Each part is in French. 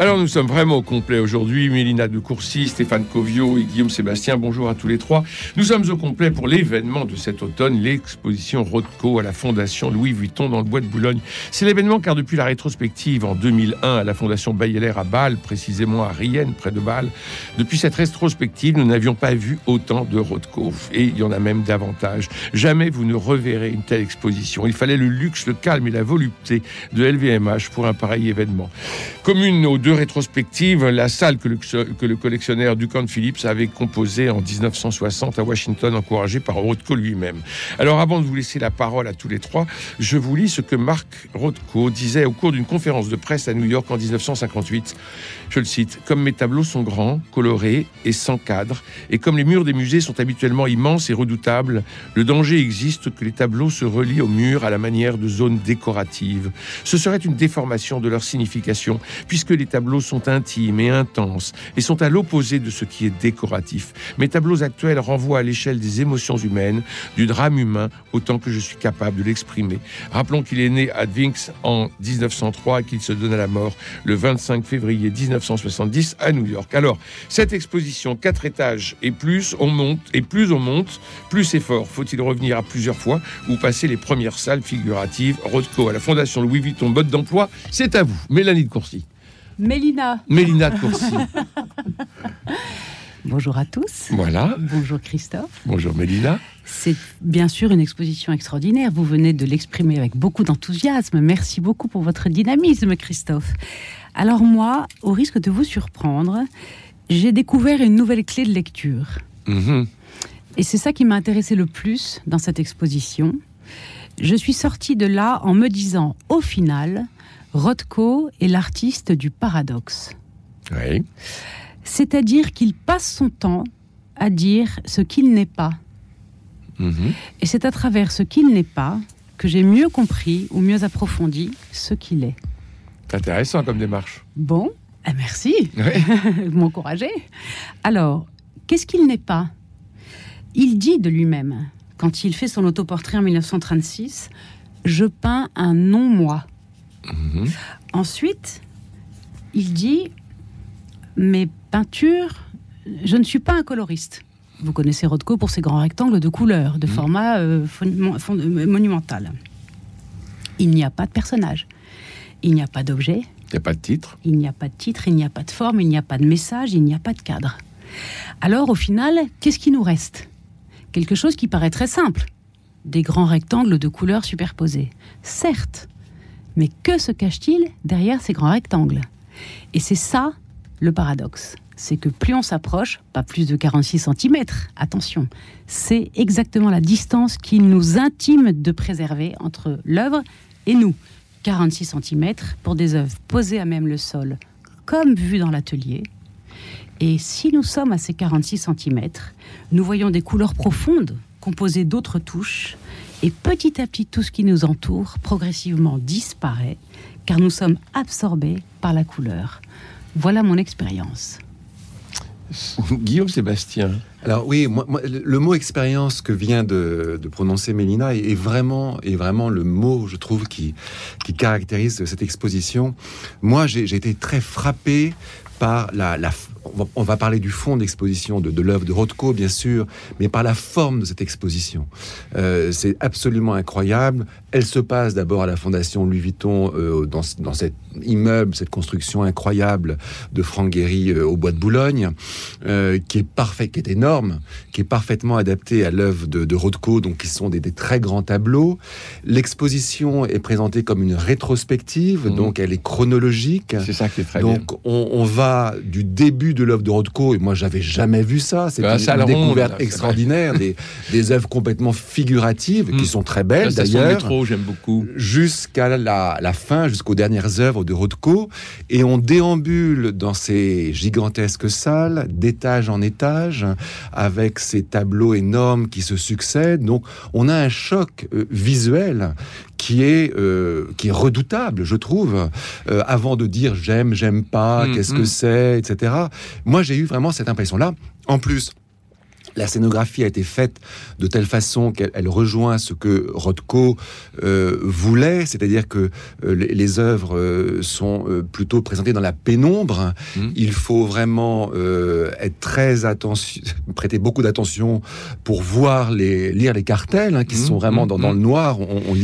Alors nous sommes vraiment au complet aujourd'hui. Mélina de Courcy, Stéphane Covio et Guillaume Sébastien, bonjour à tous les trois. Nous sommes au complet pour l'événement de cet automne, l'exposition Rothko à la Fondation Louis Vuitton dans le Bois de Boulogne. C'est l'événement car depuis la rétrospective en 2001 à la Fondation Bayeler à Bâle, précisément à Rienne, près de Bâle, depuis cette rétrospective, nous n'avions pas vu autant de Rothko. Et il y en a même davantage. Jamais vous ne reverrez une telle exposition. Il fallait le luxe, le calme et la volupté de LVMH pour un pareil événement. Commune aux deux rétrospectives, la salle que le, que le collectionneur Duncan Phillips avait composée en 1960 à Washington, encouragé par Rothko lui-même. Alors avant de vous laisser la parole à tous les trois, je vous lis ce que Marc Rothko disait au cours d'une conférence de presse à New York en 1958. Je le cite, Comme mes tableaux sont grands, colorés et sans cadre, et comme les murs des musées sont habituellement immenses et redoutables, le danger existe que les tableaux se relient aux murs à la manière de zones décoratives. Ce serait une déformation de leur signification, puisque les tableaux sont intimes et intenses, et sont à l'opposé de ce qui est décoratif. Mes tableaux actuels renvoient à l'échelle des émotions humaines, du drame humain, autant que je suis capable de l'exprimer. Rappelons qu'il est né à Dvinks en 1903 et qu'il se donne à la mort le 25 février 1970 à New York. Alors, cette exposition, quatre étages et plus, on monte, et plus on monte, plus c'est fort. Faut-il revenir à plusieurs fois ou passer les premières salles figuratives? Rothko à la Fondation Louis Vuitton, botte d'emploi, c'est à vous. Mélanie de Courcy. Mélina. Mélina de Courcy. Bonjour à tous. Voilà. Bonjour Christophe. Bonjour Mélina. C'est bien sûr une exposition extraordinaire. Vous venez de l'exprimer avec beaucoup d'enthousiasme. Merci beaucoup pour votre dynamisme, Christophe. Alors moi, au risque de vous surprendre, j'ai découvert une nouvelle clé de lecture. Mhm. Et c'est ça qui m'a intéressé le plus dans cette exposition. Je suis sortie de là en me disant, au final, Rothko est l'artiste du paradoxe. Oui. C'est-à-dire qu'il passe son temps à dire ce qu'il n'est pas. Mhm. Et c'est à travers ce qu'il n'est pas que j'ai mieux compris ou mieux approfondi ce qu'il est. C'est intéressant comme démarche. Bon, eh, merci, Oui. vous m'encouragez. Alors, qu'est-ce qu'il n'est pas? Il dit de lui-même, quand il fait son autoportrait en 1936, Je peins un non-moi. Mhm. Ensuite, il dit Mes peintures, je ne suis pas un coloriste. Vous connaissez Rothko pour ses grands rectangles de couleur, de format euh, fon- fon- euh, monumental. Il n'y a pas de personnage, il n'y a pas d'objet, Il n'y a pas de titre. il n'y a pas de titre, il n'y a pas de forme, il n'y a pas de message, il n'y a pas de cadre. Alors au final, qu'est-ce qui nous reste? Quelque chose qui paraît très simple. Des grands rectangles de couleurs superposés. Certes, mais que se cache-t-il derrière ces grands rectangles? Et c'est ça le paradoxe. C'est que plus on s'approche, pas plus de 46 cm, attention, c'est exactement la distance qu'il nous intime de préserver entre l'œuvre et nous. 46 cm pour des œuvres posées à même le sol, comme vu dans l'atelier. Et si nous sommes à ces 46 cm, nous voyons des couleurs profondes composées d'autres touches, et petit à petit tout ce qui nous entoure progressivement disparaît, car nous sommes absorbés par la couleur. Voilà mon expérience. Guillaume Sébastien. Alors oui, moi, moi, le mot expérience que vient de, de prononcer Mélina est, est vraiment, est vraiment le mot, je trouve, qui, qui caractérise cette exposition. Moi, j'ai j'ai été très frappé par la, la- on va- on va parler du fond d'exposition de, de l'œuvre de Rothko, bien sûr, mais par la forme de cette exposition. Euh, c'est absolument incroyable. Elle se passe d'abord à la Fondation Louis Vuitton, euh, dans, ce- dans cet immeuble, cette construction incroyable de Franck Guéry euh, au Bois de Boulogne, qui est parfait, qui est énorme, qui est parfaitement adapté à l'œuvre de, de Rothko, donc qui sont des, des très grands tableaux. L'exposition est présentée comme une rétrospective, Mhm. donc elle est chronologique. C'est ça qui est très bien. Donc on, on va du début de l'œuvre de Rothko, et moi j'avais jamais vu ça, c'est La une, une découverte extraordinaire, des, des œuvres complètement figuratives, Mm. qui sont très belles d'ailleurs j'aime beaucoup. jusqu'à la, la fin, jusqu'aux dernières œuvres de Rothko, et on déambule dans ces gigantesques salles, d'étage en étage, avec ces tableaux énormes qui se succèdent. Donc, on a un choc euh, visuel qui est euh, qui est redoutable, je trouve. euh, avant de dire j'aime, j'aime pas, Mm, qu'est-ce mm. que c'est, etc. Moi, j'ai eu vraiment cette impression-là. En plus. La scénographie a été faite de telle façon qu'elle rejoint ce que Rothko euh, voulait, c'est-à-dire que euh, les, œuvres euh, sont plutôt présentées dans la pénombre. Mmh. Il faut vraiment être très attention, prêter beaucoup d'attention pour voir les lire les cartels hein, qui mmh. sont vraiment dans, le mmh. noir. On,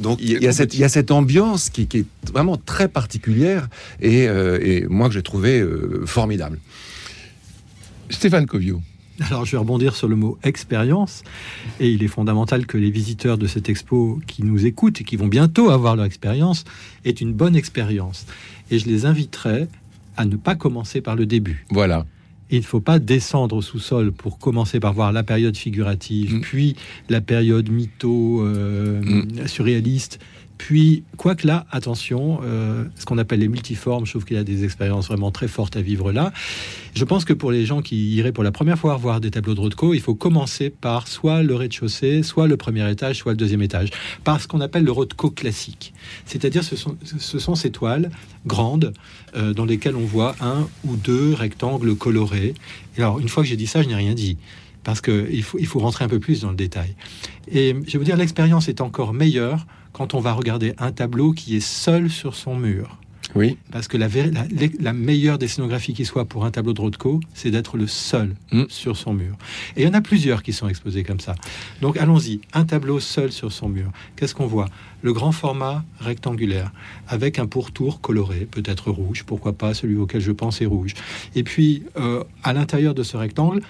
donc il y, a cette, il y a cette ambiance qui, est vraiment très particulière et, et moi que j'ai trouvé formidable. Stéphane Covio. Alors, je vais rebondir sur le mot expérience. Et il est fondamental que les visiteurs de cette expo qui nous écoutent et qui vont bientôt avoir leur expérience aient une bonne expérience. Et je les inviterai à ne pas commencer par le début. Voilà. Il ne faut pas descendre au sous-sol pour commencer par voir la période figurative, mm. puis la période mytho euh, mm. surréaliste, puis, quoique là, attention, euh, ce qu'on appelle les multiformes, je trouve qu'il y a des expériences vraiment très fortes à vivre là. Je pense que pour les gens qui iraient pour la première fois voir des tableaux de Rothko, il faut commencer par soit le rez-de-chaussée, soit le premier étage, soit le deuxième étage, par ce qu'on appelle le Rothko classique. C'est-à-dire, ce sont, ce sont ces toiles grandes euh, dans lesquelles on voit un ou deux rectangles colorés. alors, une fois que j'ai dit ça, je n'ai rien dit parce qu'il faut, il faut rentrer un peu plus dans le détail. Et je vous dire, l'expérience est encore meilleure quand on va regarder un tableau qui est seul sur son mur. Oui. Parce que la, la, meilleure des scénographies qui soit pour un tableau de Rothko, c'est d'être le seul mm. sur son mur. Et il y en a plusieurs qui sont exposés comme ça. Donc allons-y, un tableau seul sur son mur. Qu'est-ce qu'on voit? Le grand format rectangulaire, avec un pourtour coloré, peut-être rouge, pourquoi pas, celui auquel je pense est rouge. Et puis, euh, à l'intérieur de ce rectangle,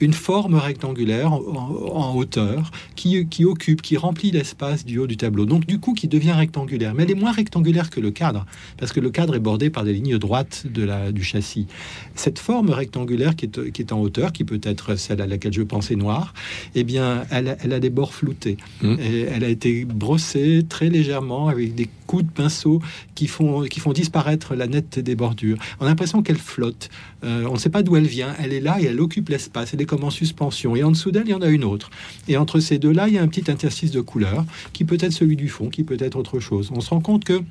une forme rectangulaire en, hauteur qui, qui, occupe, qui remplit l'espace du haut du tableau. Donc du coup, qui devient rectangulaire. Mais elle est moins rectangulaire que le cadre, parce que le cadre est bordé par des lignes droites de la, du châssis. Cette forme rectangulaire qui est, qui est en hauteur, qui peut être celle à laquelle je pensais noire, eh bien, elle, elle a des bords floutés. Mmh. Et elle a été brossée très légèrement avec des coups de pinceau qui font, qui font disparaître la nette des bordures. On a l'impression qu'elle flotte. Euh, on ne sait pas d'où elle vient. Elle est là et elle occupe l'espace. Elle est comme en suspension. Et en dessous d'elle, il y en a une autre. Et entre ces deux-là, il y a un petit interstice de couleur qui peut être celui du fond, qui peut être autre chose. On se rend compte que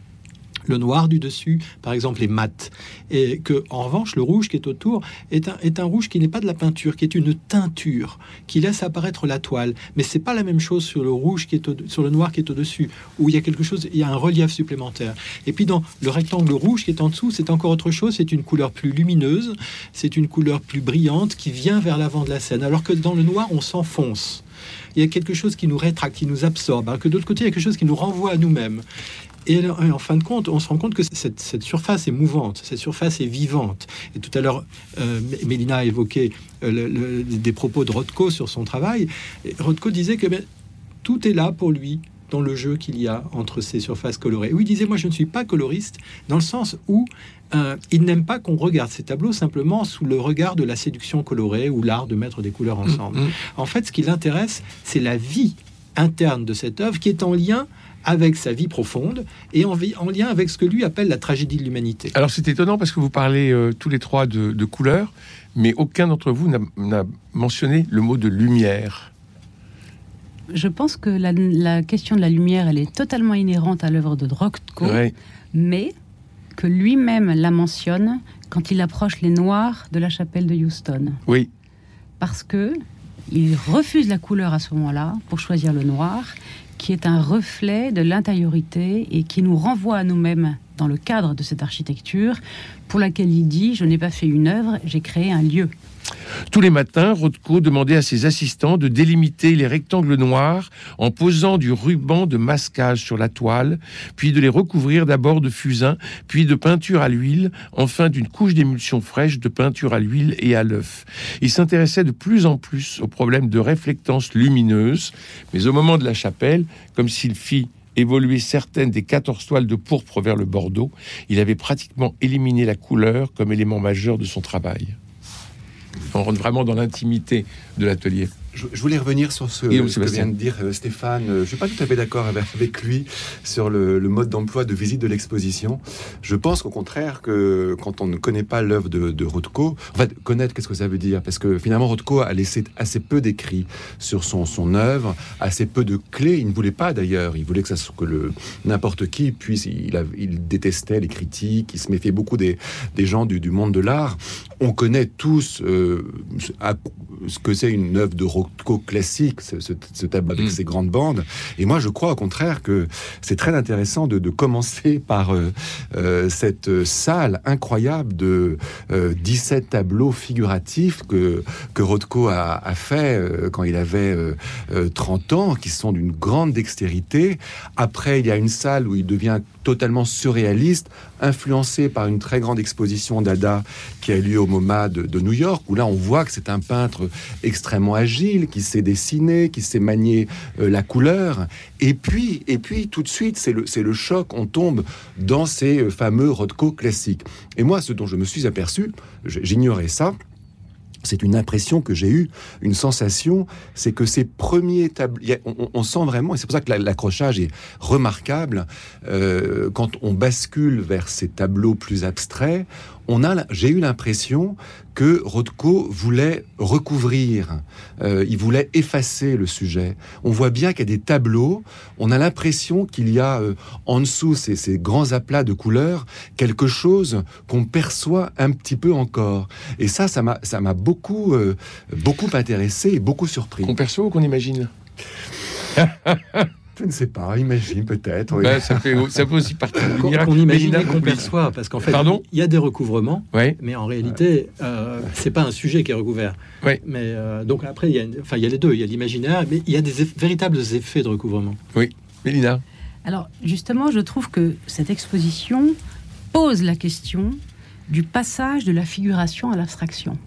le noir du dessus, par exemple, est mat. Et que, en revanche, le rouge qui est autour est un, est un rouge qui n'est pas de la peinture, qui est une teinture, qui laisse apparaître la toile. Mais c'est pas la même chose sur le rouge qui est sur le noir qui est au-dessus, où il y a quelque chose, il y a un relief supplémentaire. Et puis dans le rectangle rouge qui est en dessous, c'est encore autre chose, c'est une couleur plus lumineuse, c'est une couleur plus brillante qui vient vers l'avant de la scène, alors que dans le noir, on s'enfonce il y a quelque chose qui nous rétracte, qui nous absorbe, alors que d'autre côté, il y a quelque chose qui nous renvoie à nous-mêmes. Et en fin de compte, on se rend compte que cette, surface est mouvante, cette surface est vivante. Et tout à l'heure, euh, Mélina a évoqué euh, des propos de Rothko sur son travail. Et Rothko disait que ben, tout est là pour lui dans le jeu qu'il y a entre ces surfaces colorées. Oui, il disait, moi je ne suis pas coloriste, dans le sens où euh, il n'aime pas qu'on regarde ces tableaux simplement sous le regard de la séduction colorée ou l'art de mettre des couleurs ensemble. Mm, mm. En fait, ce qui l'intéresse, c'est la vie interne de cette œuvre qui est en lien avec sa vie profonde et en, en, lien avec ce que lui appelle la tragédie de l'humanité. Alors c'est étonnant parce que vous parlez euh, tous les trois de, de couleurs, mais aucun d'entre vous n'a mentionné le mot de lumière. Je pense que la, question de la lumière, elle est totalement inhérente à l'œuvre de Rothko, mais que lui-même la mentionne quand il approche les noirs de la chapelle de Houston. Oui. Parce que il refuse la couleur à ce moment-là pour choisir le noir qui est un reflet de l'intériorité et qui nous renvoie à nous-mêmes dans le cadre de cette architecture pour laquelle il dit Je n'ai pas fait une œuvre, j'ai créé un lieu. Tous les matins, Rothko demandait à ses assistants de délimiter les rectangles noirs en posant du ruban de masquage sur la toile, puis de les recouvrir d'abord de fusain, puis de peinture à l'huile, enfin d'une couche d'émulsion fraîche de peinture à l'huile et à l'œuf. Il s'intéressait de plus en plus au problème de réflectance lumineuse, mais au moment de la chapelle, comme s'il fit évoluer certaines des 14 toiles de pourpre vers le bordeaux, il avait pratiquement éliminé la couleur comme élément majeur de son travail. On rentre vraiment dans l'intimité de l'atelier. Je, voulais revenir sur ce, que vient de dire euh, Stéphane. Je ne suis pas tout à fait d'accord avec, lui sur le, mode d'emploi de visite de l'exposition. Je pense qu'au contraire que quand on ne connaît pas l'œuvre de, de, Rothko, en fait, connaître qu'est-ce que ça veut dire? Parce que finalement, Rothko a laissé assez peu d'écrits sur son, son œuvre, assez peu de clés. Il ne voulait pas d'ailleurs. Il voulait que, ça, que le, n'importe qui puisse. Il, il détestait les critiques. Il se méfiait beaucoup des, des gens du, du monde de l'art. On connaît tous, euh, ce que c'est une œuvre de Rothko classique, ce, ce, tableau avec mm. ses grandes bandes. Et moi, je crois au contraire que c'est très intéressant de, de commencer par euh, euh, cette salle incroyable de 17 tableaux figuratifs que, que Rothko a, a fait quand il avait 30 ans, qui sont d'une grande dextérité. Après, il y a une salle où il devient totalement surréaliste, influencé par une très grande exposition d'Ada qui a lieu au MoMA de, New York, où là on voit que c'est un peintre extrêmement agile, qui sait dessiner, qui sait manier euh, la couleur. Et puis, et puis tout de suite, c'est le, le choc, on tombe dans ces euh, fameux Rothko classiques. Et moi, ce dont je me suis aperçu, j'ignorais ça, c'est une impression que j'ai eue, une sensation, c'est que ces premiers tableaux, on, sent vraiment, et c'est pour ça que l'accrochage est remarquable, euh, quand on bascule vers ces tableaux plus abstraits, on a, j'ai eu l'impression que Rothko voulait recouvrir, euh, il voulait effacer le sujet. On voit bien qu'il y a des tableaux, on a l'impression qu'il y a euh, en dessous ces, ces, grands aplats de couleurs quelque chose qu'on perçoit un petit peu encore. Et ça, ça m'a, ça m'a beaucoup, euh, beaucoup intéressé et beaucoup surpris. Qu'on perçoit ou qu'on imagine? Je ne sais pas, imagine peut-être. Ben, ça, fait, ça fait aussi partie du Qu'on imagine et qu'on perçoit, parce qu'en fait, il y a des recouvrements, mais en réalité, euh, c'est pas un sujet qui est recouvert. Mais euh, donc après, il y, a, enfin, il y a les deux, il y a l'imaginaire, mais il y a des véritables effets de recouvrement. Oui, Mélina. Alors justement, je trouve que cette exposition pose la question du passage de la figuration à l'abstraction.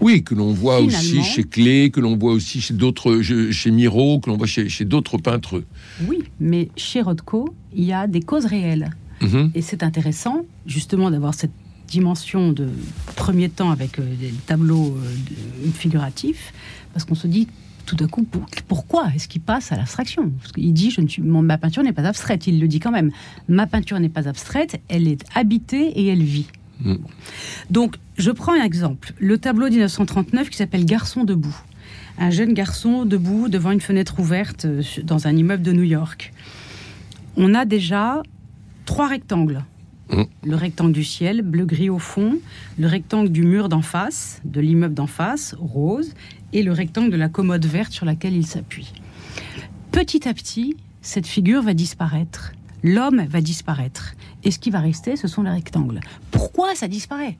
Oui, que l'on voit aussi chez Clé, que l'on voit aussi chez d'autres, chez Miro, que l'on voit chez, d'autres peintres. Oui, mais chez Rothko, il y a des causes réelles. Mhm. Et c'est intéressant, justement, d'avoir cette dimension de premier temps avec euh, des tableaux euh, figuratifs, parce qu'on se dit tout à coup, pourquoi est-ce qu'il passe à l'abstraction? Il dit, je ne suis, ma peinture n'est pas abstraite, il le dit quand même. Ma peinture n'est pas abstraite, elle est habitée et elle vit. Mm. Donc, je prends un exemple. Le tableau 1939 qui s'appelle Garçon debout. Un jeune garçon debout devant une fenêtre ouverte euh, dans un immeuble de New York. On a déjà trois rectangles. Mm. Le rectangle du ciel, bleu-gris au fond, le rectangle du mur d'en face, de l'immeuble d'en face, rose, et le rectangle de la commode verte sur laquelle il s'appuie. Petit à petit, cette figure va disparaître. L'homme va disparaître. Et ce qui va rester, ce sont les rectangles. Pourquoi ça disparaît?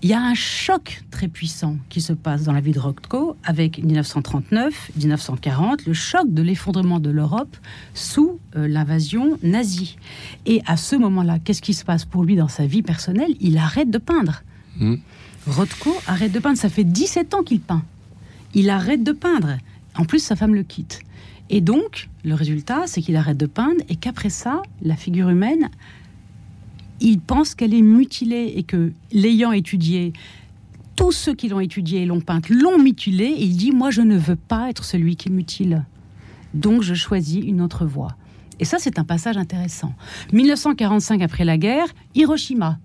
Il y a un choc très puissant qui se passe dans la vie de Rothko avec 1939, 1940, le choc de l'effondrement de l'Europe sous euh, l'invasion nazie. Et à ce moment-là, qu'est-ce qui se passe pour lui dans sa vie personnelle? Il arrête de peindre. Mmh. Rothko arrête de peindre. Ça fait 17 ans qu'il peint. Il arrête de peindre. En plus, sa femme le quitte. Et donc, le résultat, c'est qu'il arrête de peindre et qu'après ça, la figure humaine il pense qu'elle est mutilée et que l'ayant étudiée, tous ceux qui l'ont étudiée et l'ont peinte l'ont mutilée, et il dit Moi, je ne veux pas être celui qui mutile. Donc, je choisis une autre voie. Et ça, c'est un passage intéressant. 1945, après la guerre, Hiroshima.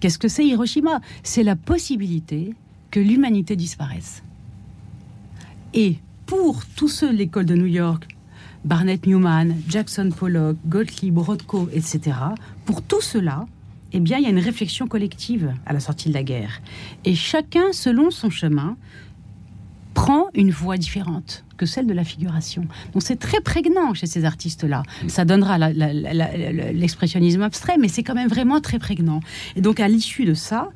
Qu'est-ce que c'est Hiroshima? C'est la possibilité que l'humanité disparaisse. Et pour tous ceux de l'école de New York, Barnett Newman, Jackson Pollock, Gottlieb, Rothko, etc. Pour tout cela, eh bien, il y a une réflexion collective à la sortie de la guerre. Et chacun, selon son chemin, prend une voie différente que celle de la figuration. Donc c'est très prégnant chez ces artistes-là. Ça donnera l'expressionnisme abstrait, mais c'est quand même vraiment très prégnant. Et donc à l'issue de ça,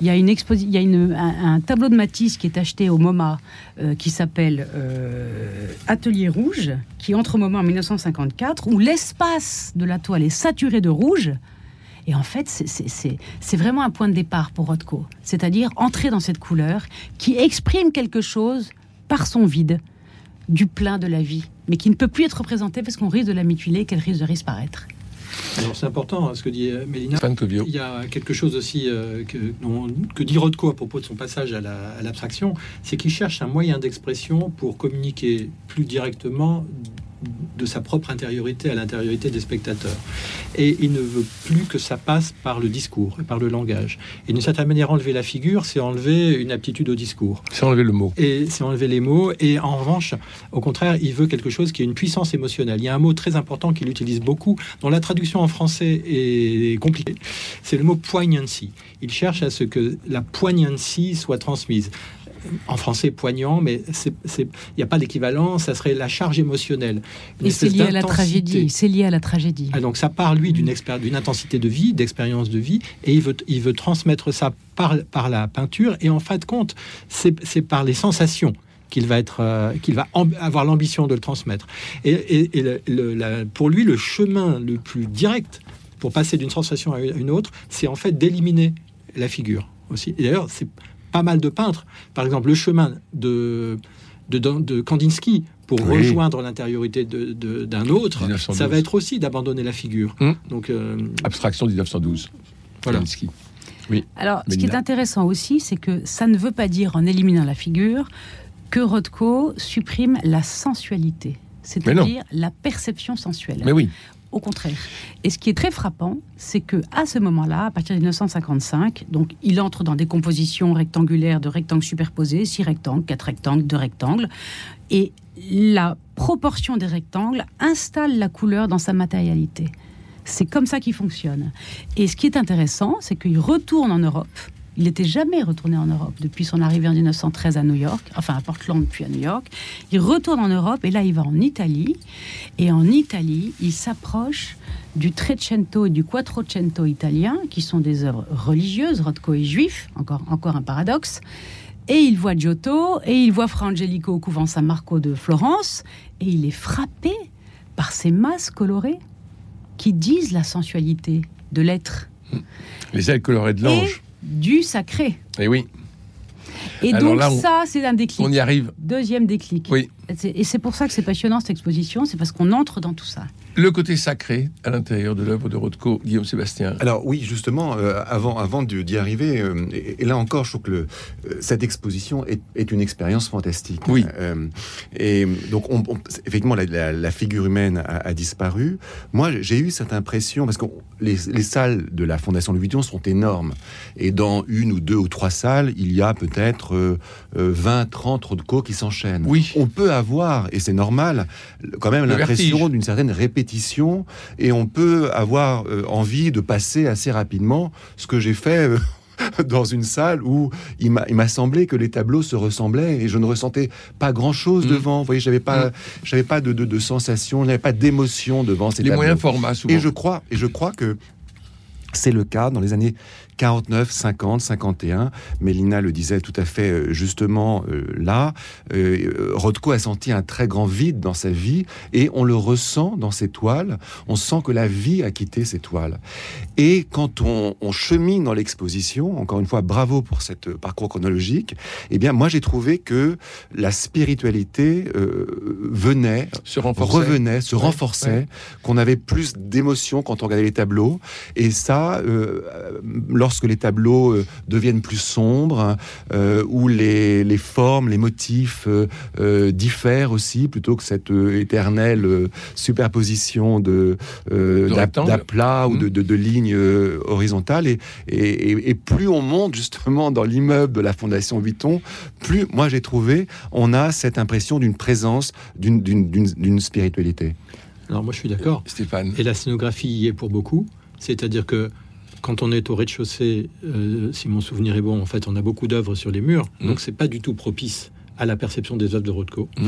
il y a, une il y a un, tableau de Matisse qui est acheté au MoMA euh, qui s'appelle euh, Atelier Rouge, qui entre au MoMA en 1954, où l'espace de la toile est saturé de rouge. Et en fait, c'est vraiment un point de départ pour Rothko. C'est-à-dire entrer dans cette couleur qui exprime quelque chose par son vide, du plein de la vie, mais qui ne peut plus être représenté parce qu'on risque de la mutiler, qu'elle risque de disparaître. Alors c'est important hein, ce que dit euh, Mélina. Il y a quelque chose aussi euh, que, que, dit Rothko à propos de son passage à l'abstraction, c'est qu'il cherche un moyen d'expression pour communiquer plus directement de sa propre intériorité à l'intériorité des spectateurs. Et il ne veut plus que ça passe par le discours et par le langage. Et d'une certaine manière, enlever la figure, c'est enlever une aptitude au discours. C'est enlever le mot. Et c'est enlever les mots. Et en revanche, au contraire, il veut quelque chose qui ait une puissance émotionnelle. Il y a un mot très important qu'il utilise beaucoup, dont la traduction en français est compliquée. C'est le mot poignancy. Il cherche à ce que la poignancy soit transmise en français poignant, mais il n'y a pas d'équivalent, ça serait la charge émotionnelle. Et c'est lié à la tragédie. C'est lié à la tragédie. Ah, donc ça part, lui, d'une intensité de vie, d'expérience de vie, et il veut, il veut transmettre ça par, par la peinture, et en fin de compte, c'est par les sensations qu'il va, être, euh, qu'il va avoir l'ambition de le transmettre. Et, pour lui, le chemin le plus direct pour passer d'une sensation à une autre, c'est en fait d'éliminer la figure aussi. Et d'ailleurs, c'est pas mal de peintres. Par exemple, le chemin de, de, Kandinsky pour rejoindre l'intériorité d'un autre, ça va être aussi d'abandonner la figure. Hum. Donc, euh, Abstraction 1912. Voilà. Kandinsky. Oui. Alors, ce qui est intéressant aussi, c'est que ça ne veut pas dire, en éliminant la figure, que Rothko supprime la sensualité, c'est-à-dire la perception sensuelle. Mais oui. Au contraire. Et ce qui est très frappant, c'est que à ce moment-là, à partir de 1955, donc il entre dans des compositions rectangulaires de rectangles superposés, six rectangles, quatre rectangles, deux rectangles, et la proportion des rectangles installe la couleur dans sa matérialité. C'est comme ça qu'il fonctionne. Et ce qui est intéressant, c'est qu'il retourne en Europe il n'était jamais retourné en Europe depuis son arrivée en 1913 à New York, enfin à Portland puis à New York. Il retourne en Europe et là il va en Italie. Et en Italie, il s'approche du Trecento et du Quattrocento italien, qui sont des œuvres religieuses. Rothko est juif, encore, encore un paradoxe. Et il voit Giotto et il voit Fra Angelico au couvent San Marco de Florence. Et il est frappé par ces masses colorées qui disent la sensualité de l'être. Les ailes colorées de l'ange du sacré. Et eh oui. Et donc ça, c'est un déclic. On y arrive. Deuxième déclic. Oui. Et c'est pour ça que c'est passionnant cette exposition, c'est parce qu'on entre dans tout ça le côté sacré à l'intérieur de l'œuvre de Rothko, Guillaume Sébastien. Alors oui, justement, euh, avant, avant d'y arriver, euh, et, là encore, je trouve que le, euh, cette exposition est, une expérience fantastique. Oui. Et donc, on, effectivement, la, figure humaine a, disparu. Moi, j'ai eu cette impression, parce que les, salles de la Fondation Louis Vuitton sont énormes. Et dans une ou deux ou trois salles, il y a peut-être 20, 30 Rothko qui s'enchaînent. Oui. On peut avoir, et c'est normal, quand même l'impression d'une certaine répétition et on peut avoir euh, envie de passer assez rapidement ce que j'ai fait. Euh, dans une salle où il m'a semblé que les tableaux se ressemblaient et je ne ressentais pas grand chose mmh. devant. Vous voyez, j'avais pas, mmh. j'avais pas de, de, de sensation, j'avais pas d'émotion devant ces les tableaux. moyens formats, souvent. Et je crois, et je crois que c'est le cas dans les années 49, 50, 51. Mélina le disait tout à fait euh, justement euh, là. Euh, Rothko a senti un très grand vide dans sa vie et on le ressent dans ses toiles. On sent que la vie a quitté ses toiles. Et quand on, chemine dans l'exposition, encore une fois, bravo pour cette parcours chronologique. Eh bien, moi j'ai trouvé que la spiritualité venait, se revenait, se renforçait, qu'on avait plus d'émotions quand on regardait les tableaux. Et ça, lorsque les tableaux euh, deviennent plus sombres, euh, où les, formes, les motifs euh, diffèrent aussi, plutôt que cette éternelle superposition de d'aplats ou de, mmh. de, lignes horizontales. Et, et, plus on monte justement dans l'immeuble de la Fondation Vuitton, plus moi j'ai trouvé, on a cette impression d'une présence, d'une spiritualité. Alors moi je suis d'accord. Stéphane. Et la scénographie y est pour beaucoup. C'est-à-dire que quand on est au rez-de-chaussée, euh, si mon souvenir est bon, en fait, on a beaucoup d'œuvres sur les murs, mmh. donc c'est pas du tout propice à la perception des œuvres de Rothko. Mmh.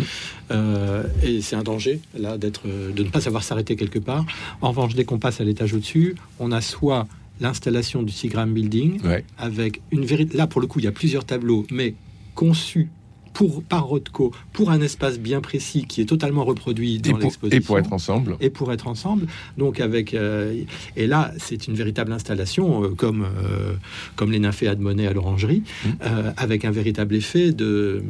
Euh, et c'est un danger, là, d'être, de ne pas savoir s'arrêter quelque part. En revanche, dès qu'on passe à l'étage au-dessus, on a soit l'installation du Seagram Building, avec une vérité... Là, pour le coup, il y a plusieurs tableaux, mais conçus pour, par Rothko pour un espace bien précis qui est totalement reproduit dans l'exposition. Et pour être ensemble. Et pour être ensemble. Donc avec euh, et là c'est une véritable installation euh, comme euh, comme les nymphées Admonet à l'orangerie mmh. avec un véritable effet de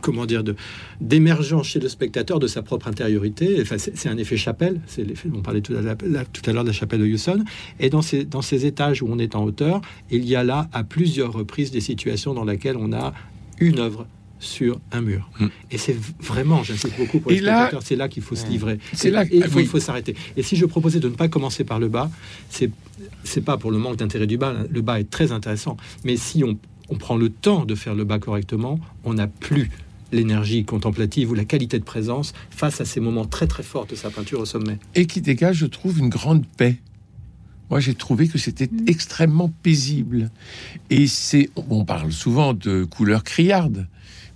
comment dire de d'émergence chez le spectateur de sa propre intériorité. Enfin c'est un effet chapelle. C'est l'effet on parlait tout à, l'heure de la chapelle de Houston. Et dans ces dans ces étages où on est en hauteur, il y a là à plusieurs reprises des situations dans lesquelles on a une œuvre sur un mur. Hmm. Et c'est vraiment, j'insiste beaucoup pour les spectateurs, c'est là qu'il faut se livrer. C'est là qu'il faut, faut s'arrêter. Et si je proposais de ne pas commencer par le bas, c'est c'est pas pour le manque d'intérêt du bas. Le bas est très intéressant, mais si on, on prend le temps de faire le bas correctement, on n'a plus l'énergie contemplative ou la qualité de présence face à ces moments très très forts de sa peinture au sommet. Et qui dégage, je trouve, une grande paix moi j'ai trouvé que c'était extrêmement paisible. Et c'est, on parle souvent de couleurs criardes,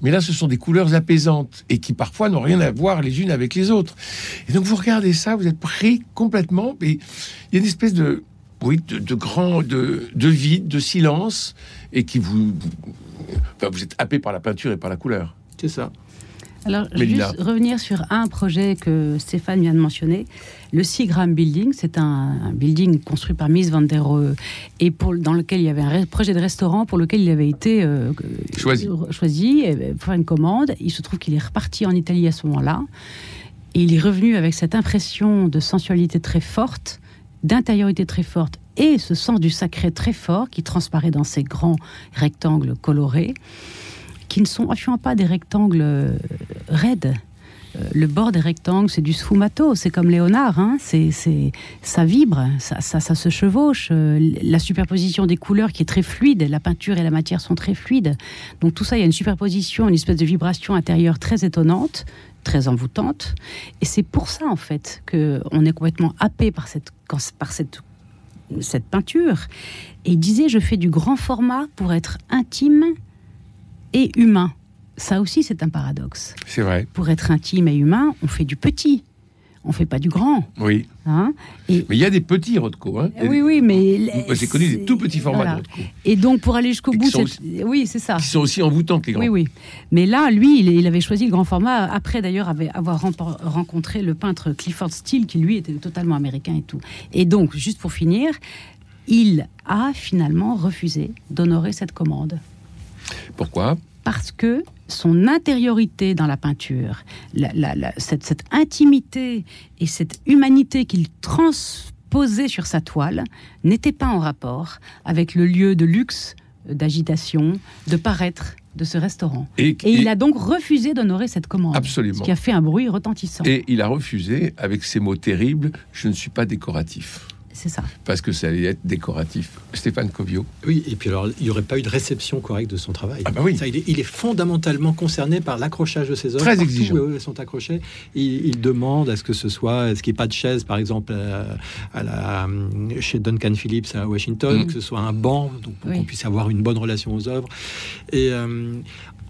mais là ce sont des couleurs apaisantes et qui parfois n'ont rien à voir les unes avec les autres. Et donc vous regardez ça, vous êtes pris complètement, et il y a une espèce de, oui, de, grand, de, de vide, de silence, et qui vous, enfin, vous êtes happé par la peinture et par la couleur. C'est ça. Alors, juste revenir sur un projet que Stéphane vient de mentionner, le Seagram Building. C'est un, building construit par Miss Van der Rohe et pour, dans lequel il y avait un projet de restaurant pour lequel il avait été euh, choisi, choisi pour faire une commande. Il se trouve qu'il est reparti en Italie à ce moment-là. Et il est revenu avec cette impression de sensualité très forte, d'intériorité très forte et ce sens du sacré très fort qui transparaît dans ces grands rectangles colorés qui ne sont absolument pas des rectangles euh, raides. Euh, le bord des rectangles, c'est du sfumato, c'est comme Léonard, hein. c'est, ça vibre, ça, ça, se chevauche. Euh, la superposition des couleurs qui est très fluide, la peinture et la matière sont très fluides. Donc tout ça, il y a une superposition, une espèce de vibration intérieure très étonnante, très envoûtante. Et c'est pour ça, en fait, qu'on est complètement happé par cette, par cette, cette peinture. Et il disait, je fais du grand format pour être intime et humain. Ça aussi, c'est un paradoxe. C'est vrai. Pour être intime et humain, on fait du petit. On fait pas du grand. Oui. Hein? Et mais il y a des petits Rothko. Hein oui, oui, mais. J'ai connu des tout petits formats de. Et donc, pour aller jusqu'au bout. oui, c'est ça. Qui sont aussi envoûtants que les grands. Oui, oui. Mais là, lui, il, avait choisi le grand format après, d'ailleurs, avoir rencontré le peintre Clifford Steele, qui lui était totalement américain et tout. Et donc, juste pour finir, il a finalement refusé d'honorer cette commande. Pourquoi Parce que son intériorité dans la peinture, cette, intimité et cette humanité qu'il transposait sur sa toile n'était pas en rapport avec le lieu de luxe, d'agitation, de paraître de ce restaurant. Et, il a donc refusé d'honorer cette commande. Absolument. Ce qui a fait un bruit retentissant. Et il a refusé avec ces mots terribles, je ne suis pas décoratif. C'est ça. Parce que ça allait être décoratif. Stéphane Covio. Oui, et puis alors, il n'y aurait pas eu de réception correcte de son travail. Ah bah oui. il, est, fondamentalement concerné par l'accrochage de ses œuvres. Très exigeant. Où elles sont accrochées. Il, demande à ce que ce soit, ce qu'il n'y ait pas de chaise, par exemple, euh, à, la, chez Duncan Phillips à Washington, mm. que ce soit un banc, donc pour qu'on puisse avoir une bonne relation aux œuvres. Et euh,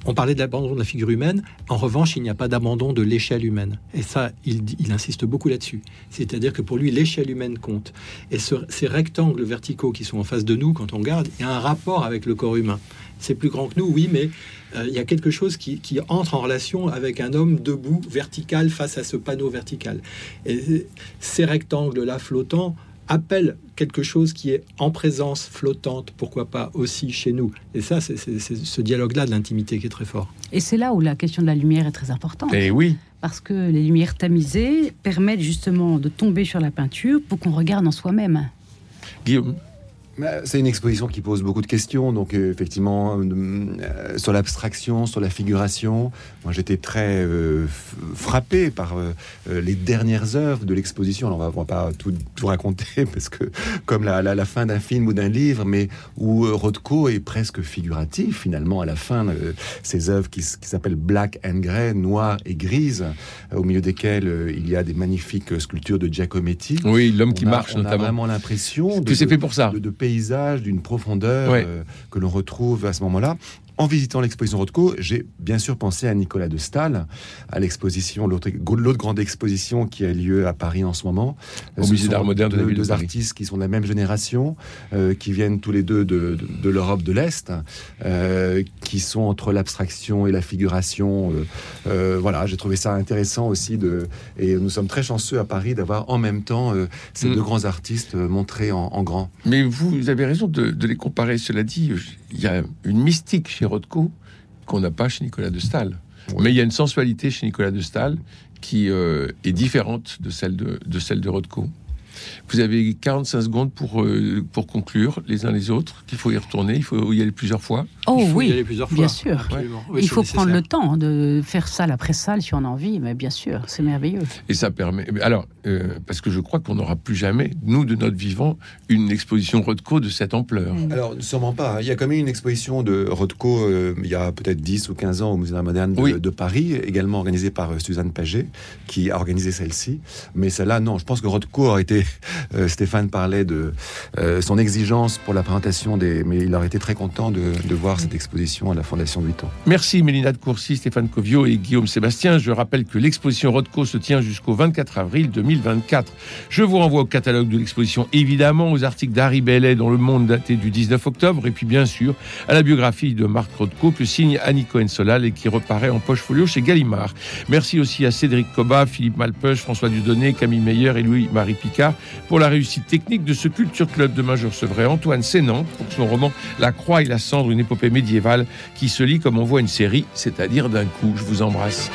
on parlait de l'abandon de la figure humaine. En revanche, il n'y a pas d'abandon de l'échelle humaine. Et ça, il, insiste beaucoup là-dessus. C'est-à-dire que pour lui, l'échelle humaine compte. Et ces rectangles verticaux qui sont en face de nous, quand on regarde, il y a un rapport avec le corps humain. C'est plus grand que nous, oui, mais euh, il y a quelque chose qui, qui, entre en relation avec un homme debout, vertical, face à ce panneau vertical. Et ces rectangles-là flottants appelle quelque chose qui est en présence flottante, pourquoi pas aussi chez nous. Et ça, c'est ce dialogue-là de l'intimité qui est très fort. Et c'est là où la question de la lumière est très importante. Et eh oui. Parce que les lumières tamisées permettent justement de tomber sur la peinture pour qu'on regarde en soi-même. Guillaume c'est une exposition qui pose beaucoup de questions, donc euh, effectivement euh, sur l'abstraction, sur la figuration. Moi, j'étais très euh, frappé par les dernières œuvres de l'exposition. Alors, on va, va pas tout, raconter parce que comme la, la, fin d'un film ou d'un livre, mais où Rothko est presque figuratif finalement à la fin ces œuvres qui, qui s'appellent Black and Grey, noir et grise, au milieu desquelles il y a des magnifiques sculptures de Giacometti. Oui, l'homme qui marche on notamment. A vraiment l'impression que c'est fait pour ça. de paysage, d'une profondeur euh, que l'on retrouve à ce moment-là en visitant l'exposition Rothko, j'ai bien sûr pensé à Nicolas de Stahl, à l'exposition, l'autre grande exposition qui a lieu à Paris en ce moment. Au musée d'art moderne de la ville deux artistes qui sont de la même génération, euh, qui viennent tous les deux de, l'Europe de l'Est, euh, qui sont entre l'abstraction et la figuration. Euh, voilà, j'ai trouvé ça intéressant aussi. De, et nous sommes très chanceux à Paris d'avoir en même temps ces mm. deux grands artistes montrés en, grand. Mais vous avez raison de, de les comparer. Cela dit, il y a une mystique chez Rothko qu'on n'a pas chez Nicolas de Stahl. Mais il y a une sensualité chez Nicolas de Stahl qui euh, est différente de celle de, de, celle de Rothko. Vous avez 45 secondes pour, euh, pour conclure les uns les autres, qu'il faut y retourner, il faut y aller plusieurs fois. Oh il faut oui, y aller plusieurs fois. bien sûr. Absolument. Oui, Il faut prendre le temps de faire ça, la pré-salle, si on a envie, mais bien sûr, c'est merveilleux. Et ça permet. Alors, euh, parce que je crois qu'on n'aura plus jamais, nous, de notre vivant, une exposition Rothko de cette ampleur. Alors, sûrement pas. hein. Il y a quand même une exposition de Rothko euh, il y a peut-être 10 ou 15 ans au Musée d'art moderne de, Oui. de Paris, également organisée par euh, Suzanne Paget, qui a organisé celle-ci. Mais celle-là, non. Je pense que Rothko aurait été. euh, Stéphane parlait de euh, son exigence pour la présentation des. Mais il aurait été très content de, de voir cette exposition à la Fondation Vuitton. Merci Mélina de Courcy, Stéphane Covio et Guillaume Sébastien. Je rappelle que l'exposition Rothko se tient jusqu'au 24 avril 2024. Je vous renvoie au catalogue de l'exposition, évidemment, aux articles d'Harry Bellet dans Le Monde daté du 19 octobre, et puis bien sûr à la biographie de Marc Rothko que signe Annie Cohen-Solal et qui reparaît en poche folio chez Gallimard. Merci aussi à Cédric Coba, Philippe Malpeuch, François Dudonné, Camille Meyer et Louis-Marie Picard pour la réussite technique de ce Culture Club. Demain, je recevrai Antoine Sénan pour son roman La Croix et la Cendre, une épopée médiévale qui se lit comme on voit une série, c'est-à-dire d'un coup. Je vous embrasse.